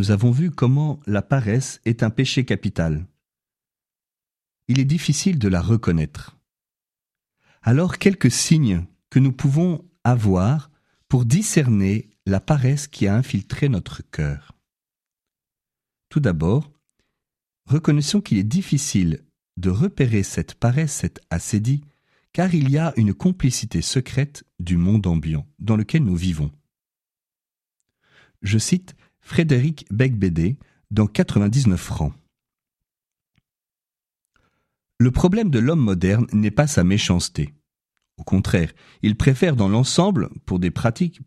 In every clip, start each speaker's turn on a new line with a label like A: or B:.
A: nous avons vu comment la paresse est un péché capital. Il est difficile de la reconnaître. Alors quelques signes que nous pouvons avoir pour discerner la paresse qui a infiltré notre cœur. Tout d'abord, reconnaissons qu'il est difficile de repérer cette paresse, cette assédie, car il y a une complicité secrète du monde ambiant dans lequel nous vivons. Je cite Frédéric Becbédé dans 99 francs. Le problème de l'homme moderne n'est pas sa méchanceté. Au contraire, il préfère dans l'ensemble, pour des pratiques,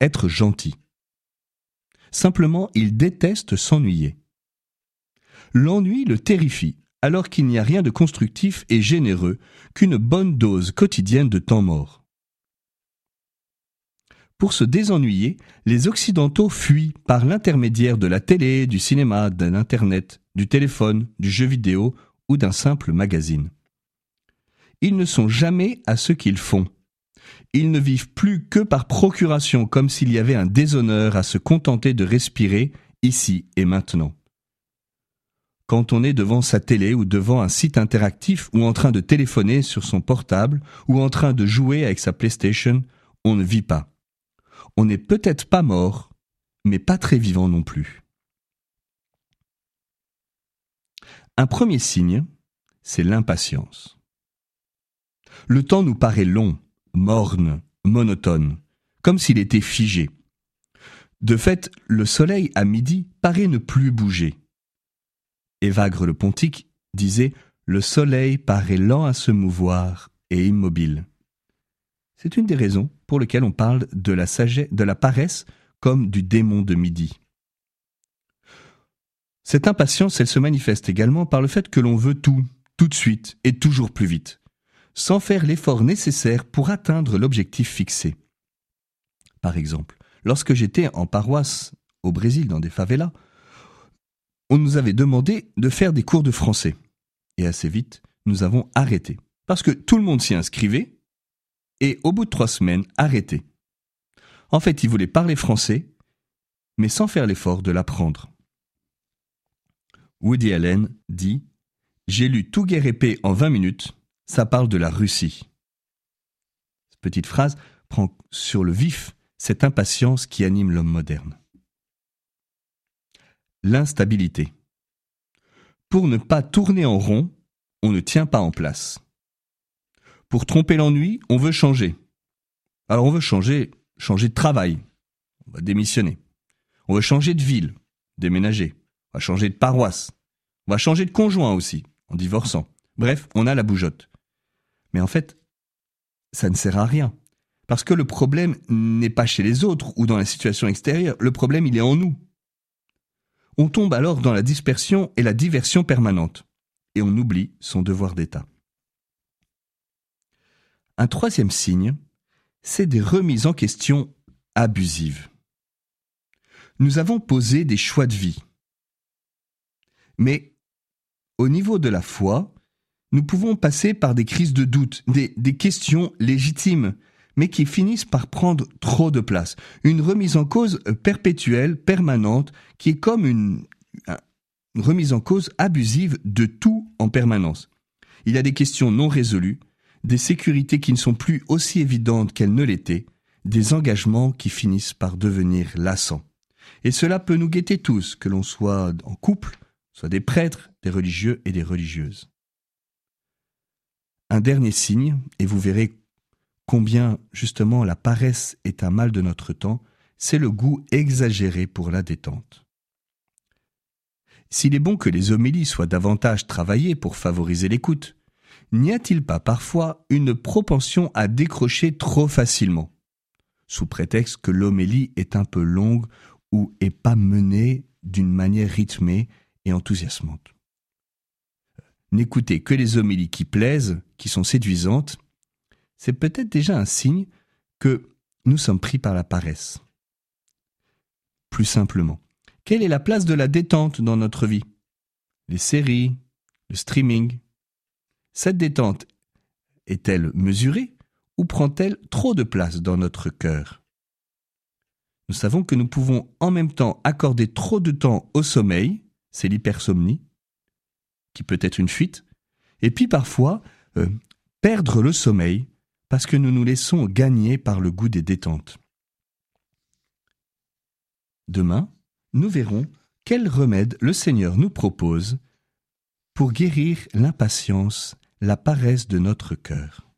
A: être gentil. Simplement, il déteste s'ennuyer. L'ennui le terrifie, alors qu'il n'y a rien de constructif et généreux qu'une bonne dose quotidienne de temps mort. Pour se désennuyer, les Occidentaux fuient par l'intermédiaire de la télé, du cinéma, de l'Internet, du téléphone, du jeu vidéo ou d'un simple magazine. Ils ne sont jamais à ce qu'ils font. Ils ne vivent plus que par procuration, comme s'il y avait un déshonneur à se contenter de respirer ici et maintenant. Quand on est devant sa télé ou devant un site interactif ou en train de téléphoner sur son portable ou en train de jouer avec sa PlayStation, on ne vit pas. On n'est peut-être pas mort, mais pas très vivant non plus. Un premier signe, c'est l'impatience. Le temps nous paraît long, morne, monotone, comme s'il était figé. De fait, le soleil à midi paraît ne plus bouger. Évagre le Pontique disait Le soleil paraît lent à se mouvoir et immobile. C'est une des raisons pour lesquelles on parle de la sagesse, de la paresse comme du démon de midi. Cette impatience, elle se manifeste également par le fait que l'on veut tout, tout de suite et toujours plus vite sans faire l'effort nécessaire pour atteindre l'objectif fixé. Par exemple, lorsque j'étais en paroisse au Brésil dans des favelas, on nous avait demandé de faire des cours de français. Et assez vite, nous avons arrêté. Parce que tout le monde s'y inscrivait, et au bout de trois semaines, arrêté. En fait, ils voulaient parler français, mais sans faire l'effort de l'apprendre. Woody Allen dit J'ai lu tout guerre épée en 20 minutes, ça parle de la Russie. Cette petite phrase prend sur le vif cette impatience qui anime l'homme moderne. L'instabilité. Pour ne pas tourner en rond, on ne tient pas en place. Pour tromper l'ennui, on veut changer. Alors on veut changer, changer de travail. On va démissionner. On veut changer de ville, déménager. On va changer de paroisse. On va changer de conjoint aussi, en divorçant. Bref, on a la bougeotte. Mais en fait, ça ne sert à rien. Parce que le problème n'est pas chez les autres ou dans la situation extérieure, le problème il est en nous. On tombe alors dans la dispersion et la diversion permanente, et on oublie son devoir d'État. Un troisième signe, c'est des remises en question abusives. Nous avons posé des choix de vie. Mais au niveau de la foi, nous pouvons passer par des crises de doute, des, questions légitimes, mais qui finissent par prendre trop de place. Une remise en cause perpétuelle, permanente, qui est comme une, remise en cause abusive de tout en permanence. Il y a des questions non résolues, des sécurités qui ne sont plus aussi évidentes qu'elles ne l'étaient, des engagements qui finissent par devenir lassants. Et cela peut nous guetter tous, que l'on soit en couple, soit des prêtres, des religieux et des religieuses. Un dernier signe, et vous verrez combien justement la paresse est un mal de notre temps, c'est le goût exagéré pour la détente. S'il est bon que les homélies soient davantage travaillées pour favoriser l'écoute, n'y a-t-il pas parfois une propension à décrocher trop facilement, sous prétexte que l'homélie est un peu longue ou est pas menée d'une manière rythmée et enthousiasmante n'écoutez que les homélies qui plaisent, qui sont séduisantes, c'est peut-être déjà un signe que nous sommes pris par la paresse. Plus simplement, quelle est la place de la détente dans notre vie? Les séries, le streaming. Cette détente est-elle mesurée ou prend-elle trop de place dans notre cœur? Nous savons que nous pouvons en même temps accorder trop de temps au sommeil, c'est l'hypersomnie, qui peut être une fuite, et puis parfois euh, perdre le sommeil parce que nous nous laissons gagner par le goût des détentes. Demain, nous verrons quel remède le Seigneur nous propose pour guérir l'impatience, la paresse de notre cœur.